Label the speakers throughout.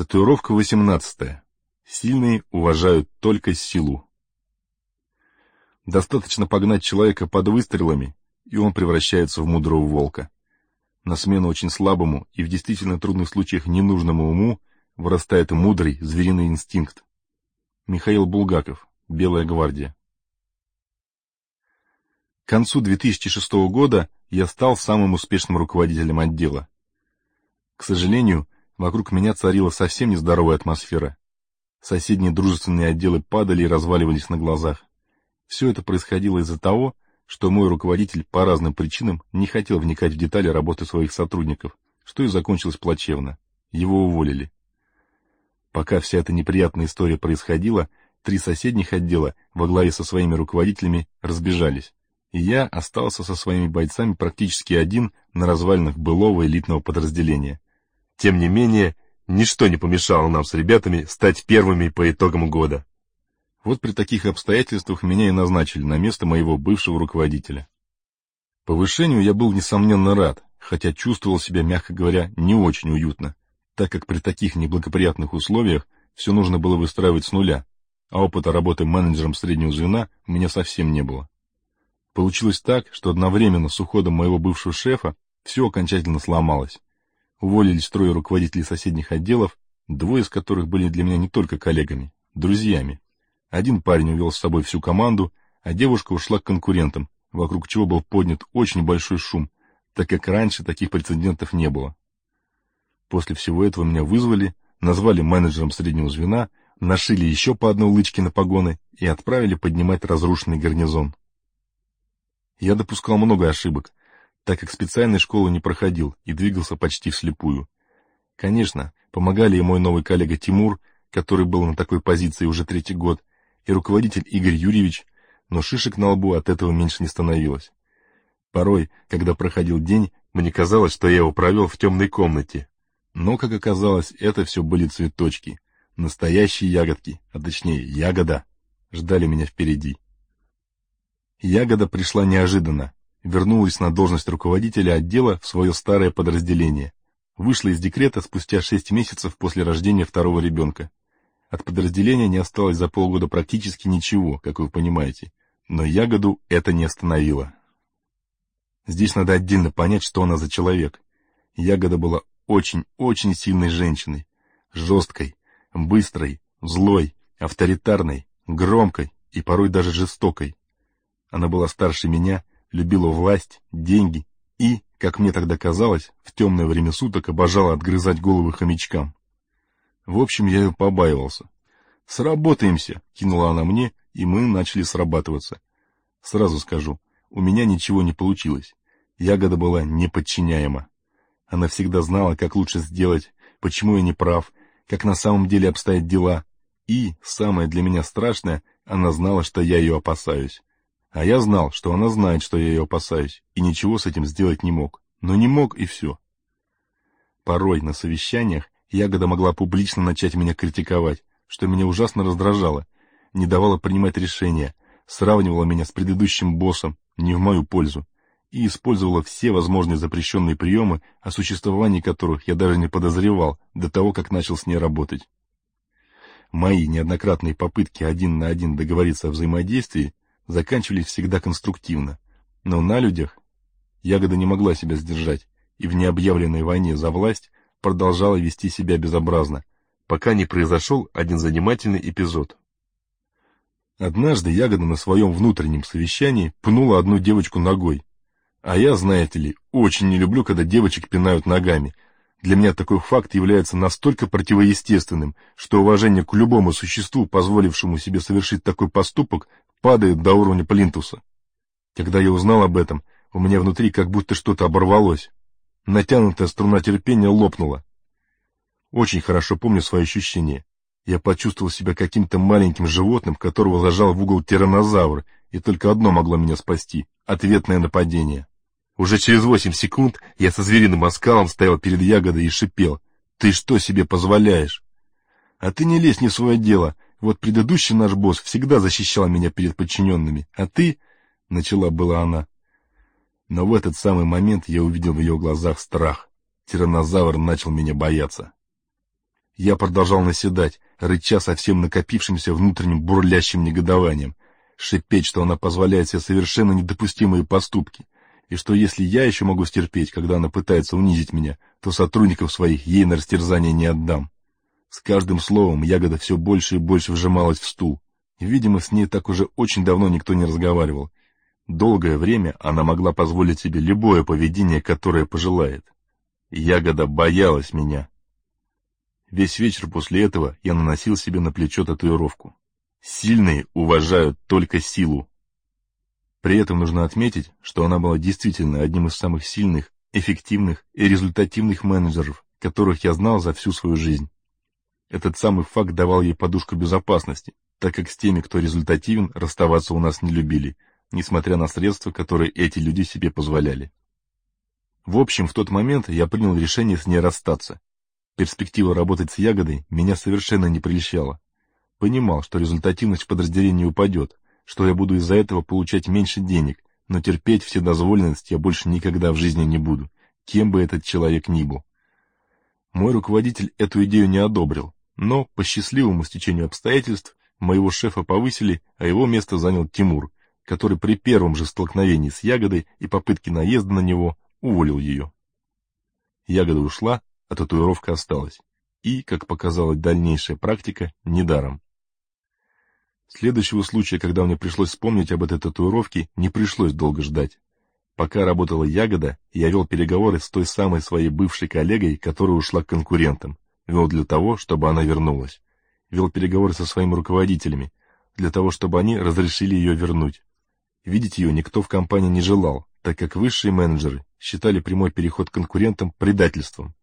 Speaker 1: Татуировка 18. Сильные уважают только силу. Достаточно погнать человека под выстрелами, и он превращается в мудрого волка. На смену очень слабому и в действительно трудных случаях ненужному уму вырастает мудрый звериный инстинкт. Михаил Булгаков, Белая гвардия. К концу 2006 года я стал самым успешным руководителем отдела. К сожалению, Вокруг меня царила совсем нездоровая атмосфера. Соседние дружественные отделы падали и разваливались на глазах. Все это происходило из-за того, что мой руководитель по разным причинам не хотел вникать в детали работы своих сотрудников, что и закончилось плачевно. Его уволили. Пока вся эта неприятная история происходила, три соседних отдела во главе со своими руководителями разбежались, и я остался со своими бойцами практически один на развалинах былого элитного подразделения — тем не менее, ничто не помешало нам с ребятами стать первыми по итогам года. Вот при таких обстоятельствах меня и назначили на место моего бывшего руководителя. Повышению я был, несомненно, рад, хотя чувствовал себя, мягко говоря, не очень уютно, так как при таких неблагоприятных условиях все нужно было выстраивать с нуля, а опыта работы менеджером среднего звена у меня совсем не было. Получилось так, что одновременно с уходом моего бывшего шефа все окончательно сломалось. Уволились трое руководителей соседних отделов, двое из которых были для меня не только коллегами, друзьями. Один парень увел с собой всю команду, а девушка ушла к конкурентам, вокруг чего был поднят очень большой шум, так как раньше таких прецедентов не было. После всего этого меня вызвали, назвали менеджером среднего звена, нашили еще по одной лычке на погоны и отправили поднимать разрушенный гарнизон. Я допускал много ошибок, так как специальной школы не проходил и двигался почти вслепую. Конечно, помогали и мой новый коллега Тимур, который был на такой позиции уже третий год, и руководитель Игорь Юрьевич, но шишек на лбу от этого меньше не становилось. Порой, когда проходил день, мне казалось, что я его провел в темной комнате. Но, как оказалось, это все были цветочки. Настоящие ягодки, а точнее ягода, ждали меня впереди. Ягода пришла неожиданно, вернулась на должность руководителя отдела в свое старое подразделение. Вышла из декрета спустя шесть месяцев после рождения второго ребенка. От подразделения не осталось за полгода практически ничего, как вы понимаете, но ягоду это не остановило. Здесь надо отдельно понять, что она за человек. Ягода была очень-очень сильной женщиной, жесткой, быстрой, злой, авторитарной, громкой и порой даже жестокой. Она была старше меня любила власть, деньги и, как мне тогда казалось, в темное время суток обожала отгрызать головы хомячкам. В общем, я ее побаивался. «Сработаемся!» — кинула она мне, и мы начали срабатываться. Сразу скажу, у меня ничего не получилось. Ягода была неподчиняема. Она всегда знала, как лучше сделать, почему я не прав, как на самом деле обстоят дела. И, самое для меня страшное, она знала, что я ее опасаюсь. А я знал, что она знает, что я ее опасаюсь, и ничего с этим сделать не мог. Но не мог, и все. Порой на совещаниях Ягода могла публично начать меня критиковать, что меня ужасно раздражало, не давала принимать решения, сравнивала меня с предыдущим боссом, не в мою пользу, и использовала все возможные запрещенные приемы, о существовании которых я даже не подозревал до того, как начал с ней работать. Мои неоднократные попытки один на один договориться о взаимодействии заканчивались всегда конструктивно. Но на людях Ягода не могла себя сдержать и в необъявленной войне за власть продолжала вести себя безобразно, пока не произошел один занимательный эпизод. Однажды Ягода на своем внутреннем совещании пнула одну девочку ногой. А я, знаете ли, очень не люблю, когда девочек пинают ногами. Для меня такой факт является настолько противоестественным, что уважение к любому существу, позволившему себе совершить такой поступок, падает до уровня плинтуса. Когда я узнал об этом, у меня внутри как будто что-то оборвалось. Натянутая струна терпения лопнула. Очень хорошо помню свои ощущения. Я почувствовал себя каким-то маленьким животным, которого зажал в угол тираннозавр, и только одно могло меня спасти — ответное нападение. Уже через восемь секунд я со звериным оскалом стоял перед ягодой и шипел. «Ты что себе позволяешь?» «А ты не лезь не в свое дело. Вот предыдущий наш босс всегда защищал меня перед подчиненными, а ты...» — начала была она. Но в этот самый момент я увидел в ее глазах страх. Тираннозавр начал меня бояться. Я продолжал наседать, рыча со всем накопившимся внутренним бурлящим негодованием, шипеть, что она позволяет себе совершенно недопустимые поступки, и что если я еще могу стерпеть, когда она пытается унизить меня, то сотрудников своих ей на растерзание не отдам. С каждым словом ягода все больше и больше вжималась в стул. Видимо, с ней так уже очень давно никто не разговаривал. Долгое время она могла позволить себе любое поведение, которое пожелает. Ягода боялась меня. Весь вечер после этого я наносил себе на плечо татуировку. Сильные уважают только силу. При этом нужно отметить, что она была действительно одним из самых сильных, эффективных и результативных менеджеров, которых я знал за всю свою жизнь. Этот самый факт давал ей подушку безопасности, так как с теми, кто результативен, расставаться у нас не любили, несмотря на средства, которые эти люди себе позволяли. В общем, в тот момент я принял решение с ней расстаться. Перспектива работать с ягодой меня совершенно не прельщала. Понимал, что результативность в подразделении упадет, что я буду из-за этого получать меньше денег, но терпеть вседозволенность я больше никогда в жизни не буду, кем бы этот человек ни был. Мой руководитель эту идею не одобрил, но, по счастливому стечению обстоятельств, моего шефа повысили, а его место занял Тимур, который при первом же столкновении с Ягодой и попытке наезда на него уволил ее. Ягода ушла, а татуировка осталась. И, как показала дальнейшая практика, недаром. Следующего случая, когда мне пришлось вспомнить об этой татуировке, не пришлось долго ждать. Пока работала Ягода, я вел переговоры с той самой своей бывшей коллегой, которая ушла к конкурентам вел для того, чтобы она вернулась. Вел переговоры со своими руководителями, для того, чтобы они разрешили ее вернуть. Видеть ее никто в компании не желал, так как высшие менеджеры считали прямой переход конкурентам предательством.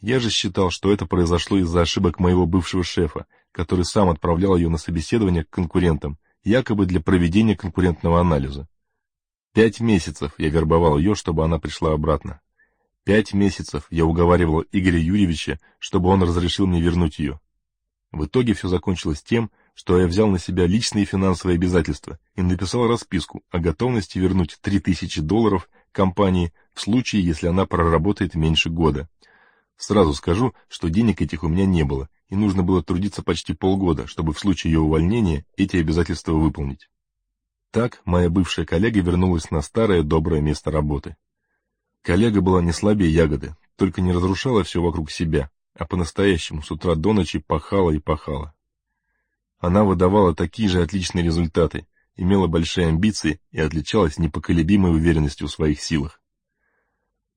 Speaker 1: Я же считал, что это произошло из-за ошибок моего бывшего шефа, который сам отправлял ее на собеседование к конкурентам, якобы для проведения конкурентного анализа. Пять месяцев я вербовал ее, чтобы она пришла обратно. Пять месяцев я уговаривал Игоря Юрьевича, чтобы он разрешил мне вернуть ее. В итоге все закончилось тем, что я взял на себя личные финансовые обязательства и написал расписку о готовности вернуть 3000 долларов компании в случае, если она проработает меньше года. Сразу скажу, что денег этих у меня не было, и нужно было трудиться почти полгода, чтобы в случае ее увольнения эти обязательства выполнить. Так моя бывшая коллега вернулась на старое доброе место работы. Коллега была не слабее ягоды, только не разрушала все вокруг себя, а по-настоящему с утра до ночи пахала и пахала. Она выдавала такие же отличные результаты, имела большие амбиции и отличалась непоколебимой уверенностью в своих силах.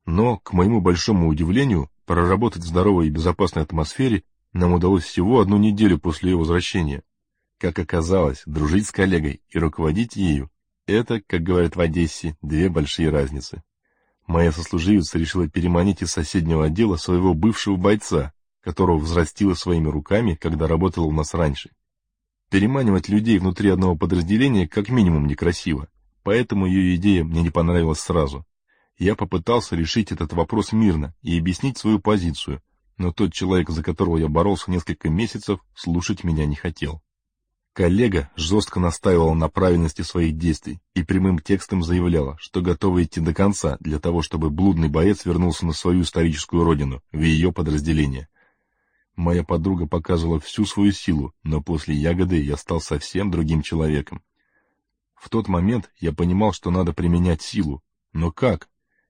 Speaker 1: Но, к моему большому удивлению, проработать в здоровой и безопасной атмосфере нам удалось всего одну неделю после ее возвращения. Как оказалось, дружить с коллегой и руководить ею – это, как говорят в Одессе, две большие разницы. Моя сослуживица решила переманить из соседнего отдела своего бывшего бойца, которого взрастила своими руками, когда работала у нас раньше. Переманивать людей внутри одного подразделения как минимум некрасиво, поэтому ее идея мне не понравилась сразу. Я попытался решить этот вопрос мирно и объяснить свою позицию, но тот человек, за которого я боролся несколько месяцев, слушать меня не хотел. Коллега жестко настаивала на правильности своих действий и прямым текстом заявляла, что готова идти до конца для того, чтобы блудный боец вернулся на свою историческую родину, в ее подразделение. Моя подруга показывала всю свою силу, но после ягоды я стал совсем другим человеком. В тот момент я понимал, что надо применять силу. Но как?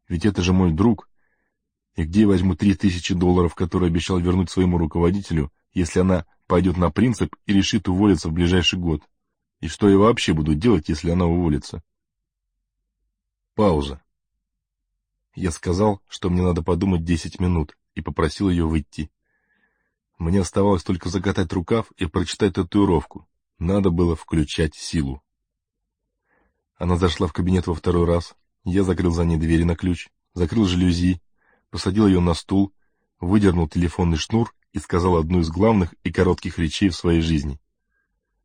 Speaker 1: Ведь это же мой друг. И где я возьму три тысячи долларов, которые обещал вернуть своему руководителю, если она пойдет на принцип и решит уволиться в ближайший год. И что я вообще буду делать, если она уволится? Пауза. Я сказал, что мне надо подумать десять минут, и попросил ее выйти. Мне оставалось только закатать рукав и прочитать татуировку. Надо было включать силу. Она зашла в кабинет во второй раз. Я закрыл за ней двери на ключ, закрыл жалюзи, посадил ее на стул, выдернул телефонный шнур и сказал одну из главных и коротких речей в своей жизни.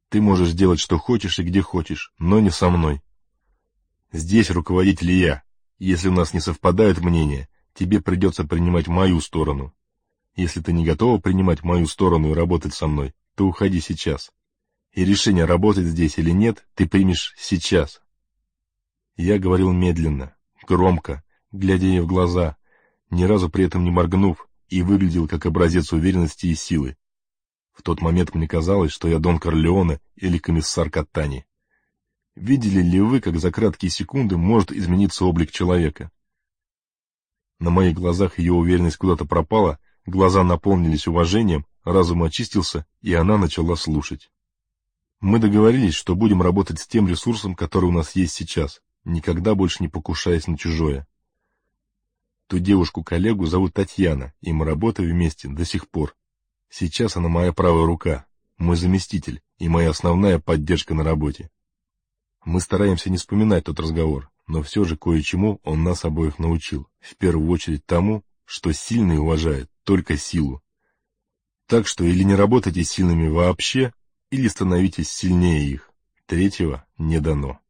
Speaker 1: Ты можешь делать, что хочешь и где хочешь, но не со мной. Здесь руководитель я. Если у нас не совпадают мнения, тебе придется принимать мою сторону. Если ты не готова принимать мою сторону и работать со мной, то уходи сейчас. И решение, работать здесь или нет, ты примешь сейчас. Я говорил медленно, громко, глядя ей в глаза, ни разу при этом не моргнув, и выглядел как образец уверенности и силы, В тот момент мне казалось, что я Дон Корлеоне или комиссар Каттани. Видели ли вы, как за краткие секунды может измениться облик человека? На моих глазах ее уверенность куда-то пропала, глаза наполнились уважением, разум очистился, и она начала слушать. Мы договорились, что будем работать с тем ресурсом, который у нас есть сейчас, никогда больше не покушаясь на чужое. Ту девушку-коллегу зовут Татьяна, и мы работаем вместе до сих пор. Сейчас она моя правая рука, мой заместитель и моя основная поддержка на работе. Мы стараемся не вспоминать тот разговор, но все же кое-чему он нас обоих научил, в первую очередь тому, что сильный уважает только силу. Так что или не работайте сильными вообще, или становитесь сильнее их. Третьего не дано.